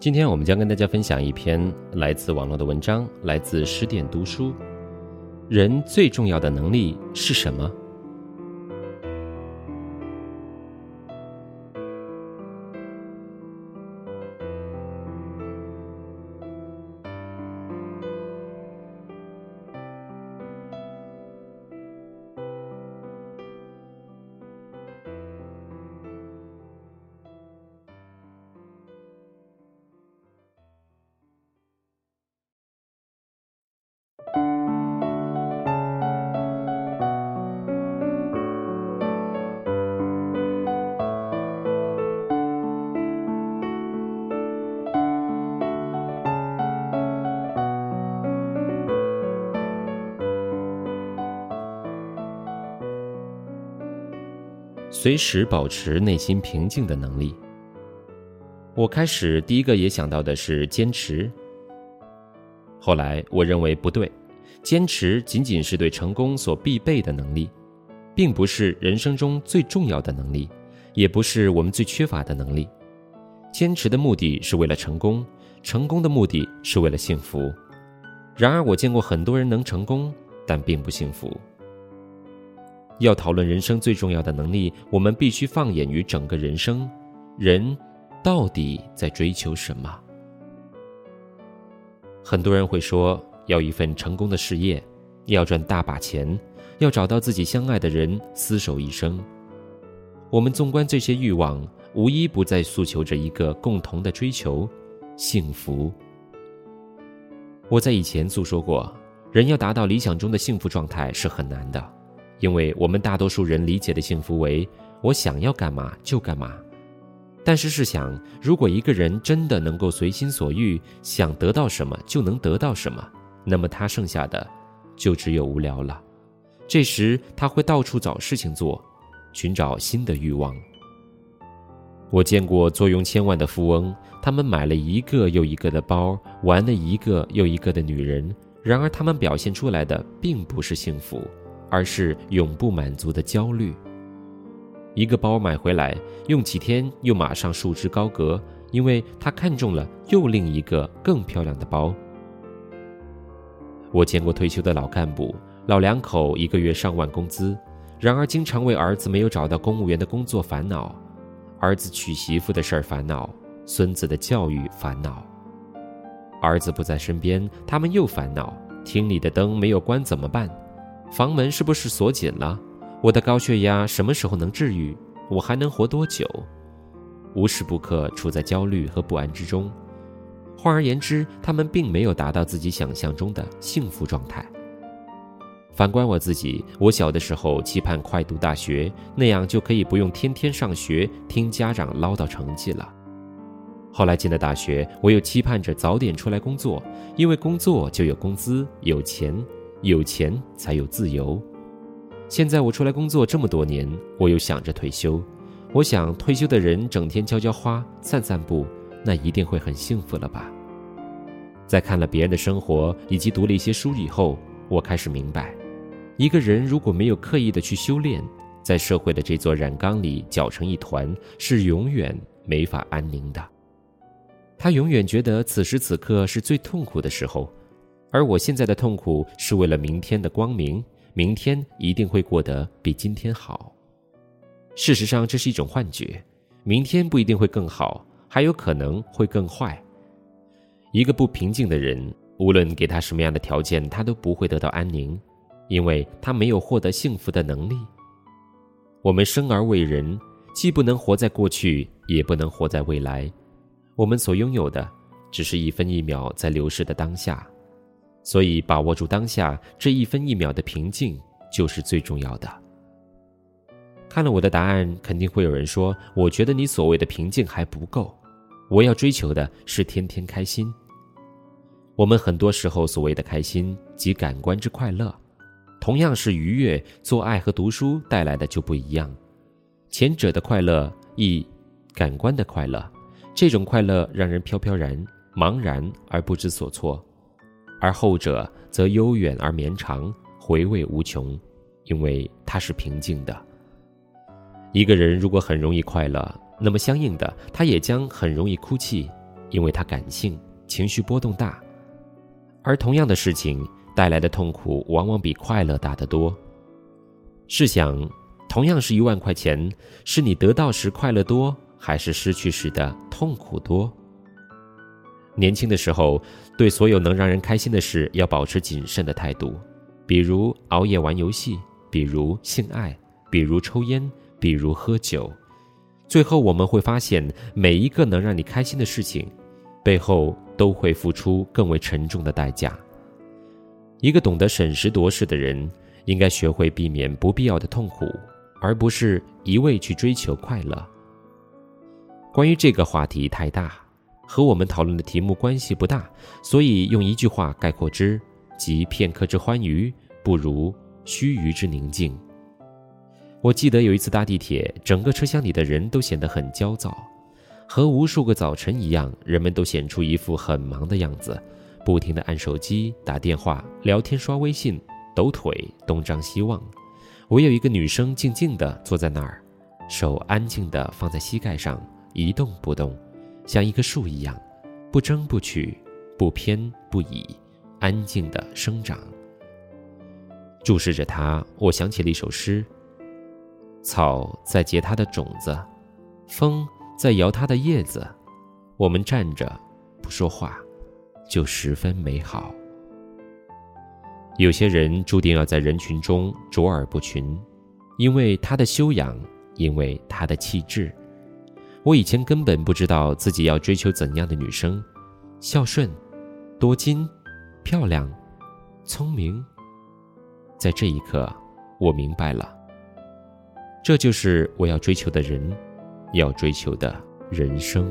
今天我们将跟大家分享一篇来自网络的文章，来自十点读书。人最重要的能力是什么？随时保持内心平静的能力。我开始第一个也想到的是坚持，后来我认为不对，坚持仅仅是对成功所必备的能力，并不是人生中最重要的能力，也不是我们最缺乏的能力。坚持的目的是为了成功，成功的目的是为了幸福。然而，我见过很多人能成功，但并不幸福。要讨论人生最重要的能力，我们必须放眼于整个人生，人到底在追求什么？很多人会说，要一份成功的事业，要赚大把钱，要找到自己相爱的人，厮守一生。我们纵观这些欲望，无一不在诉求着一个共同的追求——幸福。我在以前诉说过，人要达到理想中的幸福状态是很难的。因为我们大多数人理解的幸福为我想要干嘛就干嘛，但是试想，如果一个人真的能够随心所欲，想得到什么就能得到什么，那么他剩下的就只有无聊了。这时他会到处找事情做，寻找新的欲望。我见过坐拥千万的富翁，他们买了一个又一个的包，玩了一个又一个的女人，然而他们表现出来的并不是幸福。而是永不满足的焦虑。一个包买回来，用几天又马上束之高阁，因为他看中了又另一个更漂亮的包。我见过退休的老干部，老两口一个月上万工资，然而经常为儿子没有找到公务员的工作烦恼，儿子娶媳妇的事儿烦恼，孙子的教育烦恼。儿子不在身边，他们又烦恼，厅里的灯没有关怎么办？房门是不是锁紧了？我的高血压什么时候能治愈？我还能活多久？无时不刻处在焦虑和不安之中。换而言之，他们并没有达到自己想象中的幸福状态。反观我自己，我小的时候期盼快读大学，那样就可以不用天天上学听家长唠叨成绩了。后来进了大学，我又期盼着早点出来工作，因为工作就有工资，有钱。有钱才有自由。现在我出来工作这么多年，我又想着退休。我想退休的人整天浇浇花、散散步，那一定会很幸福了吧？在看了别人的生活以及读了一些书以后，我开始明白，一个人如果没有刻意的去修炼，在社会的这座染缸里搅成一团，是永远没法安宁的。他永远觉得此时此刻是最痛苦的时候。而我现在的痛苦是为了明天的光明，明天一定会过得比今天好。事实上，这是一种幻觉，明天不一定会更好，还有可能会更坏。一个不平静的人，无论给他什么样的条件，他都不会得到安宁，因为他没有获得幸福的能力。我们生而为人，既不能活在过去，也不能活在未来，我们所拥有的，只是一分一秒在流逝的当下。所以，把握住当下这一分一秒的平静就是最重要的。看了我的答案，肯定会有人说：“我觉得你所谓的平静还不够，我要追求的是天天开心。”我们很多时候所谓的开心，即感官之快乐，同样是愉悦，做爱和读书带来的就不一样。前者的快乐，亦感官的快乐，这种快乐让人飘飘然、茫然而不知所措。而后者则悠远而绵长，回味无穷，因为它是平静的。一个人如果很容易快乐，那么相应的，他也将很容易哭泣，因为他感性，情绪波动大；而同样的事情带来的痛苦，往往比快乐大得多。试想，同样是一万块钱，是你得到时快乐多，还是失去时的痛苦多？年轻的时候，对所有能让人开心的事要保持谨慎的态度，比如熬夜玩游戏，比如性爱，比如抽烟，比如喝酒。最后我们会发现，每一个能让你开心的事情，背后都会付出更为沉重的代价。一个懂得审时度势的人，应该学会避免不必要的痛苦，而不是一味去追求快乐。关于这个话题太大。和我们讨论的题目关系不大，所以用一句话概括之，即片刻之欢愉不如须臾之宁静。我记得有一次搭地铁，整个车厢里的人都显得很焦躁，和无数个早晨一样，人们都显出一副很忙的样子，不停地按手机、打电话、聊天、刷微信、抖腿、东张西望。唯有一个女生静静地坐在那儿，手安静地放在膝盖上，一动不动。像一棵树一样，不争不取，不偏不倚，安静的生长。注视着它，我想起了一首诗：草在结它的种子，风在摇它的叶子，我们站着不说话，就十分美好。有些人注定要在人群中卓尔不群，因为他的修养，因为他的气质。我以前根本不知道自己要追求怎样的女生，孝顺、多金、漂亮、聪明。在这一刻，我明白了，这就是我要追求的人，要追求的人生。